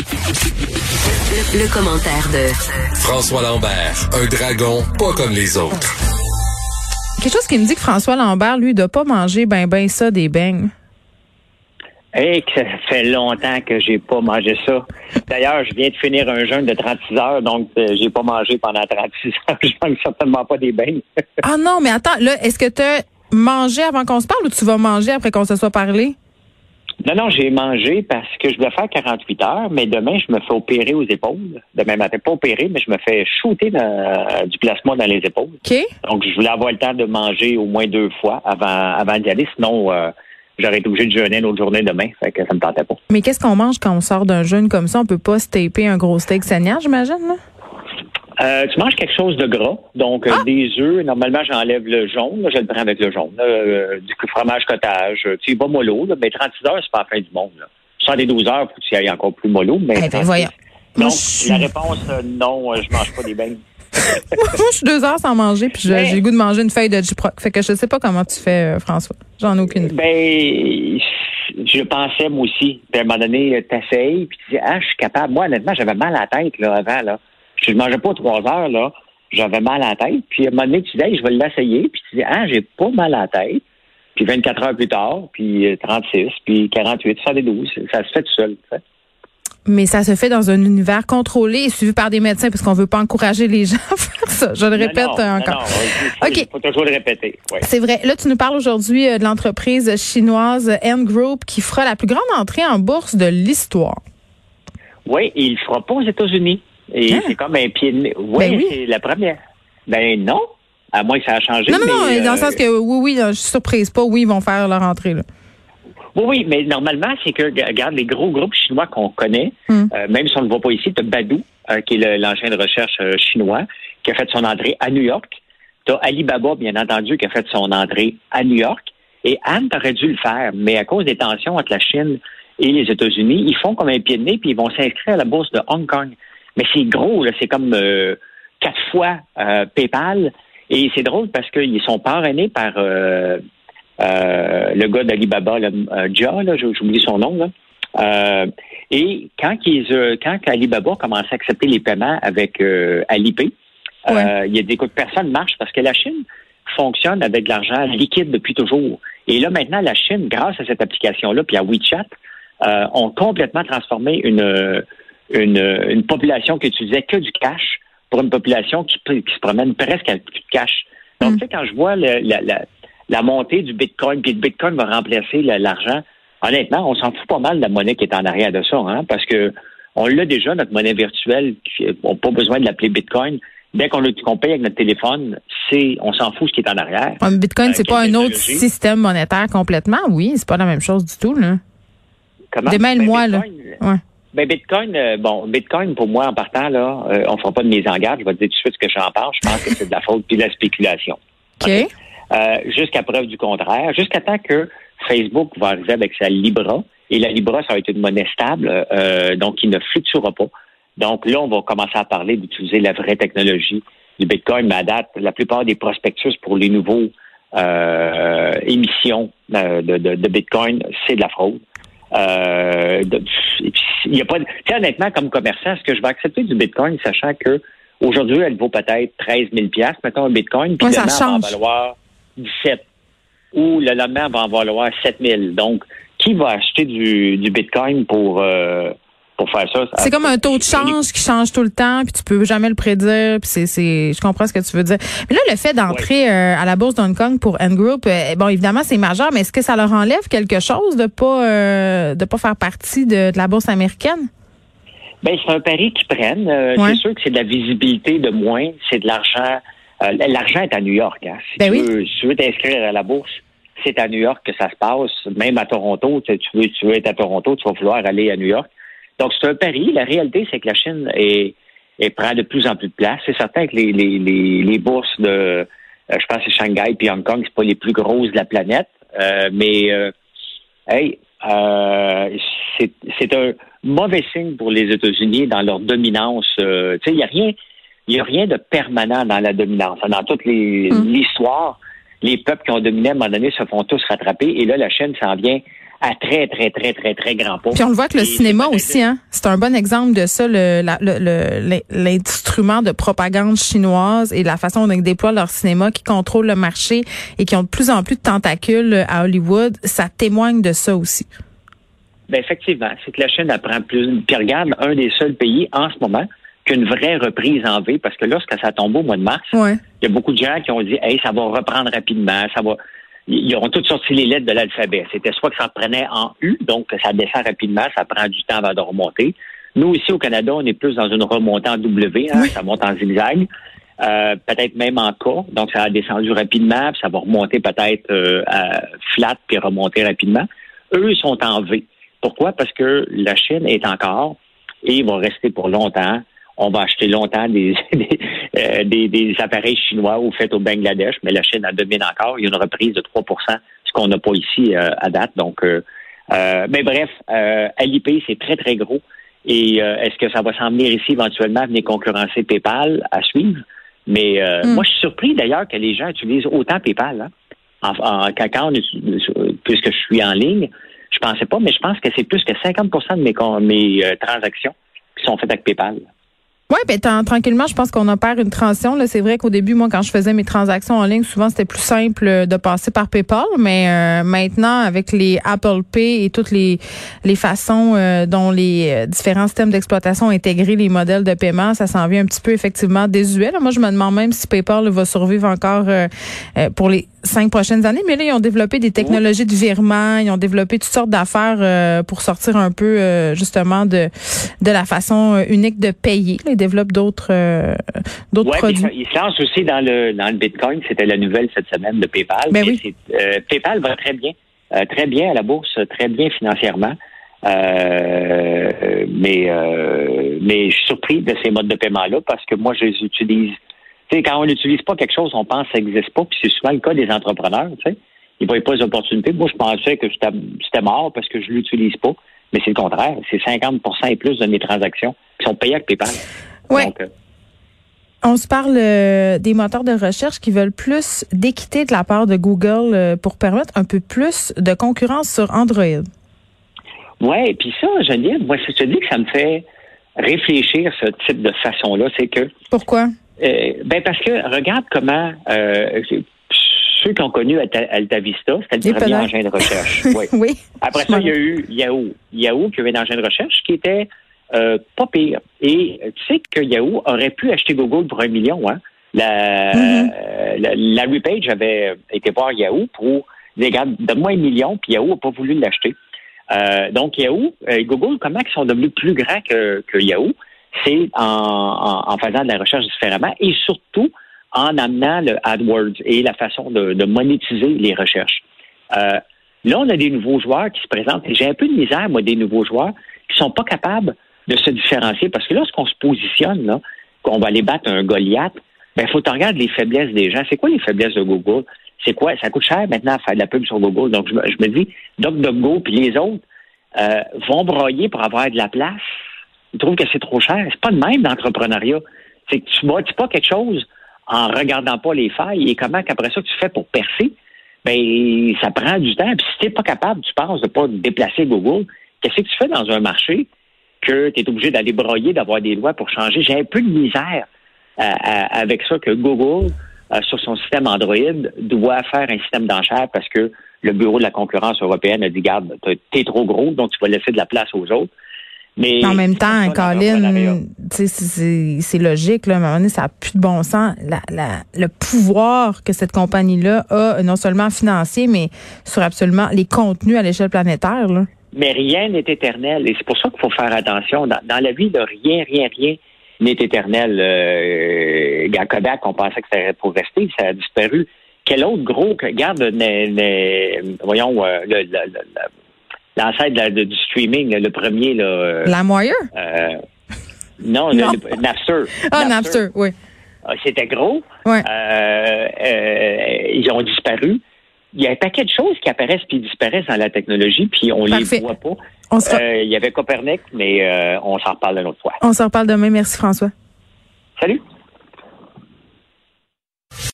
Le, le commentaire de François Lambert, un dragon pas comme les autres. Quelque chose qui me dit que François Lambert, lui, doit pas manger ben ben ça des beignes. Hey, que ça fait longtemps que j'ai pas mangé ça. D'ailleurs, je viens de finir un jeûne de 36 heures, donc euh, j'ai pas mangé pendant 36 heures. Je mange certainement pas des beignes. Ah non, mais attends, là, est-ce que tu as mangé avant qu'on se parle ou tu vas manger après qu'on se soit parlé? Non, non, j'ai mangé parce que je dois faire 48 heures, mais demain, je me fais opérer aux épaules. Demain matin, pas opérer, mais je me fais shooter dans- du plasma dans les épaules. OK? Donc, je voulais avoir le temps de manger au moins deux fois avant, avant d'y aller. Sinon, euh, j'aurais été obligé de jeûner une autre journée demain. Fait que ça me tentait pas. Mais qu'est-ce qu'on mange quand on sort d'un jeûne comme ça? On peut pas se taper un gros steak saignant, j'imagine, là? Euh, tu manges quelque chose de gras, donc euh, Ah! des œufs. Normalement, j'enlève le jaune. Là, je le prends avec le jaune. Euh, du fromage cottage. Euh, Tu y vas mollo, là, mais 36 heures, c'est pas la fin du monde. Là. 72 heures, faut que tu ailles encore plus mollo. Mais Eh ben, 36. voyons. Donc, la réponse, non, je mange pas des beignes. Moi, je suis deux heures sans manger, puis Mais- j'ai le goût de manger une feuille de Gyproc. Fait que je sais pas comment tu fais, François. J'en ai aucune idée. Ben, je pensais, moi aussi. Puis à un moment donné, t'essayes, puis tu dis, ah, je suis capable. Moi, honnêtement, j'avais mal à la tête, là, avant, là. Je ne mangeais pas trois heures, là. J'avais mal à la tête. Puis à un moment donné, tu dis, hey, je vais l'essayer. Puis tu dis, ah, j'ai pas mal à la tête. Puis 24 heures plus tard, puis euh, 36, puis 48, 72, ça se fait tout seul. Mais ça se fait dans un univers contrôlé et suivi par des médecins parce qu'on veut pas encourager les gens à faire ça. Je le répète Non, euh, non, encore. non, il faut, OK. il faut toujours le répéter. Ouais. C'est vrai. Là, tu nous parles aujourd'hui euh, de l'entreprise chinoise N Group qui fera la plus grande entrée en bourse de l'histoire. Oui, il le fera pas aux États-Unis. Et Hein? c'est comme un pied de nez. Oui, Ben oui. c'est la première. Ben non. À moins que ça a changé. Non, non, non, dans le euh, sens que oui, oui, je suis surprise. Pas oui, ils vont faire leur entrée. Là. Oui, oui, mais normalement, c'est que, regarde, les gros groupes chinois qu'on connaît, Hmm. euh, même si on ne le voit pas ici, tu as Baidu, euh, qui est le- l'engin de recherche chinois, qui a fait son entrée à New York. Tu as Alibaba, bien entendu, qui a fait son entrée à New York. Et Anne aurait dû le faire, mais à cause des tensions entre la Chine et les États-Unis, ils font comme un pied de nez, puis ils vont s'inscrire à la bourse de Hong Kong. Mais c'est gros, là, c'est comme euh, quatre fois euh, PayPal. Et c'est drôle parce qu'ils sont parrainés par euh, euh, le gars d'Alibaba, euh, Jia, là, oublié son nom. Là. Euh, et quand, euh, quand Alibaba a commencé à accepter les paiements avec euh, Alipay, euh, Ouais. il a dit écoute, personne ne marche parce que la Chine fonctionne avec de l'argent liquide depuis toujours. Et là, maintenant, la Chine, grâce à cette application-là, puis à WeChat, euh, ont complètement transformé une, une, une population qui utilisait que du cash pour une population qui, qui se promène presque avec plus de cash. Donc, Mm. tu sais, quand je vois le- la, la, la montée du Bitcoin, puis le Bitcoin va remplacer l'argent, honnêtement, on s'en fout pas mal de la monnaie qui est en arrière de ça, hein, parce que on l'a déjà, notre monnaie virtuelle, on n'a pas besoin de l'appeler Bitcoin. Dès qu'on qu'on paye avec notre téléphone, c'est on s'en fout ce qui est en arrière. Mais Bitcoin, c'est pas un autre système monétaire complètement. Oui, c'est pas la même chose du tout. Là. Comment? Démêle-moi, Ben, là. Ouais. Ben Bitcoin, euh, bon, Bitcoin pour moi en partant là, euh, on fera pas de mise en garde. Je vais te dire tout de suite ce que j'en pense. Je pense que c'est de la faute puis de la spéculation. OK. Euh, jusqu'à preuve du contraire, jusqu'à temps que Facebook va arriver avec sa Libra et la Libra ça va être une monnaie stable, euh, donc qui ne fluctuera pas. Donc là, on va commencer à parler d'utiliser la vraie technologie du Bitcoin. Mais à date, la plupart des prospectus pour les nouveaux euh, émissions de, de, de Bitcoin, c'est de la fraude. Euh, de- et puis, il y a pas. de- Tu sais, honnêtement, comme commerçant, est-ce que je vais accepter du Bitcoin, sachant que aujourd'hui, elle vaut peut-être 13 000 mettons un Bitcoin, puis Ouais, demain, elle va en valoir 17 ou le lendemain, elle va en valoir 7 000. Donc, qui va acheter du, du Bitcoin pour euh, pour faire ça C'est comme un taux de change qui change tout le temps, puis tu peux jamais le prédire. Puis c'est, c'est, je comprends ce que tu veux dire. Mais là, le fait d'entrer euh, à la bourse d'Hong Kong pour N Group, euh, bon, évidemment, c'est majeur, mais est-ce que ça leur enlève quelque chose de pas euh, de pas faire partie de, de la bourse américaine? Ben, c'est un pari qu'ils prennent. Ouais. C'est sûr que c'est de la visibilité de moins, c'est de l'argent. L'argent est à New York. Hein. Si, Ben tu oui. veux, si tu veux t'inscrire à la bourse, c'est à New York que ça se passe. Même à Toronto, tu veux, tu veux être à Toronto, tu vas vouloir aller à New York. Donc, c'est un pari. La réalité, c'est que la Chine est, est- prend de plus en plus de place. C'est certain que les, les, les, les bourses de, euh, je pense que c'est Shanghai puis Hong Kong, c'est pas les plus grosses de la planète. Euh, mais, euh, hey, euh, c'est c'est un mauvais signe pour les États-Unis dans leur dominance. Tu sais, il n'y a rien, il y a rien de permanent dans la dominance. Dans toute les- Mm. l'histoire, les peuples qui ont dominé à un moment donné se font tous rattraper. Et là, la Chine s'en vient à très, très, très, très, très grand pas. Puis on le voit que le cinéma aussi, hein, c'est un bon exemple de ça, l'instrument de propagande chinoise et la façon dont ils déploient leur cinéma, qui contrôle le marché et qui ont de plus en plus de tentacules à Hollywood. Ça témoigne de ça aussi. Ben effectivement, c'est que la Chine apprend plus. Puis regarde, un des seuls pays en ce moment qu'une vraie reprise en V, parce que lorsque ça tombe au mois de mars, il y a beaucoup de gens qui ont dit, hey, ça va reprendre rapidement, ça va. Ils ont toutes sorti les lettres de l'alphabet. C'était soit que ça reprenait en U, donc ça descend rapidement, ça prend du temps avant de remonter. Nous, ici au Canada, on est plus dans une remontée en W, hein, ça monte en zigzag. Euh, peut-être même en K, donc ça a descendu rapidement, puis ça va remonter peut-être euh, flat puis remonter rapidement. Eux, ils sont en V. Pourquoi? Parce que la Chine est encore, et va rester pour longtemps, on va acheter longtemps des, euh, des, des, appareils chinois ou faits au Bangladesh, mais la Chine en domine encore. Il y a une reprise de 3% ce qu'on n'a pas ici euh, à date. Donc, euh, mais bref, Alipay, c'est très, très gros. Et est-ce que ça va s'en venir ici éventuellement, venir concurrencer PayPal à suivre? Mais hmm. moi, je suis surpris d'ailleurs que les gens utilisent autant PayPal. Hein? En, quand, puisque je suis en ligne, je pensais pas, mais je pense que c'est plus que 50% de mes, mes transactions qui sont faites avec PayPal. Oui, ben tranquillement, je pense qu'on opère une transition. C'est vrai qu'au début, moi, quand je faisais mes transactions en ligne, souvent c'était plus simple euh, de passer par PayPal, mais euh, maintenant, avec les Apple Pay et toutes les les façons euh, dont les différents systèmes d'exploitation ont intégré les modèles de paiement, ça s'en vient un petit peu effectivement désuet. moi, je me demande même si PayPal va survivre encore pour les cinq prochaines années. Mais là, ils ont développé des technologies de virement, ils ont développé toutes sortes d'affaires pour sortir un peu justement de de la façon unique de payer développe d'autres euh, d'autres produits. Il se lance aussi dans le dans le Bitcoin. C'était la nouvelle cette semaine de PayPal. Ben oui. Euh, PayPal va très bien, euh, très bien à la bourse, très bien financièrement. mais mais je suis surpris de ces modes de paiement là parce que moi je les utilise. Sais, quand on n'utilise pas quelque chose, on pense que ça n'existe pas. Puis c'est souvent le cas des entrepreneurs. Tu sais, ils voient pas les opportunités. Moi, je pensais que c'était mort parce que je l'utilise pas. Mais c'est le contraire. C'est 50% et plus de mes transactions qui sont payées avec PayPal. Oui. Euh, on se parle euh, des moteurs de recherche qui veulent plus d'équité de la part de Google euh, pour permettre un peu plus de concurrence sur Android. Oui, puis ça, Geneviève, moi, je te dis que ça me fait réfléchir ce type de façon-là. C'est que. Pourquoi? Ben parce que regarde comment ceux qui ont connu AltaVista, c'était le premier engin de recherche. oui. oui. Après ça, il y a eu Yahoo. Yahoo qui avait un engin de recherche qui était euh, pas pire. Et tu sais que Yahoo aurait pu acheter Google pour un million. Hein? La, mm-hmm. Larry Page avait été voir Yahoo pour dire, donne-moi un million, puis Yahoo n'a pas voulu l'acheter. Euh, donc Yahoo, euh, Google, comment ils sont devenus plus grands que, que Yahoo? C'est en, en, faisant de la recherche différemment et surtout en amenant le AdWords et la façon de, de monétiser les recherches. Euh, là, on a des nouveaux joueurs qui se présentent. J'ai un peu de misère, moi, des nouveaux joueurs qui sont pas capables de se différencier. Parce que lorsqu'on se positionne, là, qu'on va aller battre un Goliath, ben, faut que regarder les faiblesses des gens. C'est quoi les faiblesses de Google? C'est quoi? Ça coûte cher maintenant à faire de la pub sur Google. Donc, je, me dis, DuckDuckGo puis les autres euh, vont broyer pour avoir de la place. Ils trouvent que c'est trop cher. C'est pas le même d'entrepreneuriat. C'est que tu bâtis pas quelque chose en regardant pas les failles et comment qu'après ça tu fais pour percer. Ben, ça prend du temps. Puis si t'es pas capable, tu penses de pas déplacer Google, qu'est-ce que tu fais dans un marché que tu es obligé d'aller broyer, d'avoir des lois pour changer? J'ai un peu de misère euh, euh, avec ça que Google, euh, sur son système Android, doit faire un système d'enchères parce que le Bureau de la concurrence européenne a dit, garde, t'es trop gros, donc tu vas laisser de la place aux autres. Mais en même temps, Colin, c'est logique. Là, à un moment donné, ça n'a plus de bon sens. le pouvoir que cette compagnie-là a, non seulement financier, mais sur absolument les contenus à l'échelle planétaire. Là. Mais rien n'est éternel. Et c'est pour ça qu'il faut faire attention. Dans, la vie, de rien, rien, rien n'est éternel. Euh, Kodak, on pensait que c'était pour rester, ça a disparu. Quel autre gros, regarde, voyons, euh, l'ancêtre du streaming, le premier. Là, euh, La moyenne? Euh, non, non. Le, Napster. Ah, Napster, oui. Ah, c'était gros. Ouais. Euh, ils ont disparu il y a un paquet de choses qui apparaissent puis disparaissent dans la technologie, puis on les voit pas. Euh, il y avait Copernic, mais euh, on s'en reparle une autre fois. On s'en reparle demain. Merci François. Salut.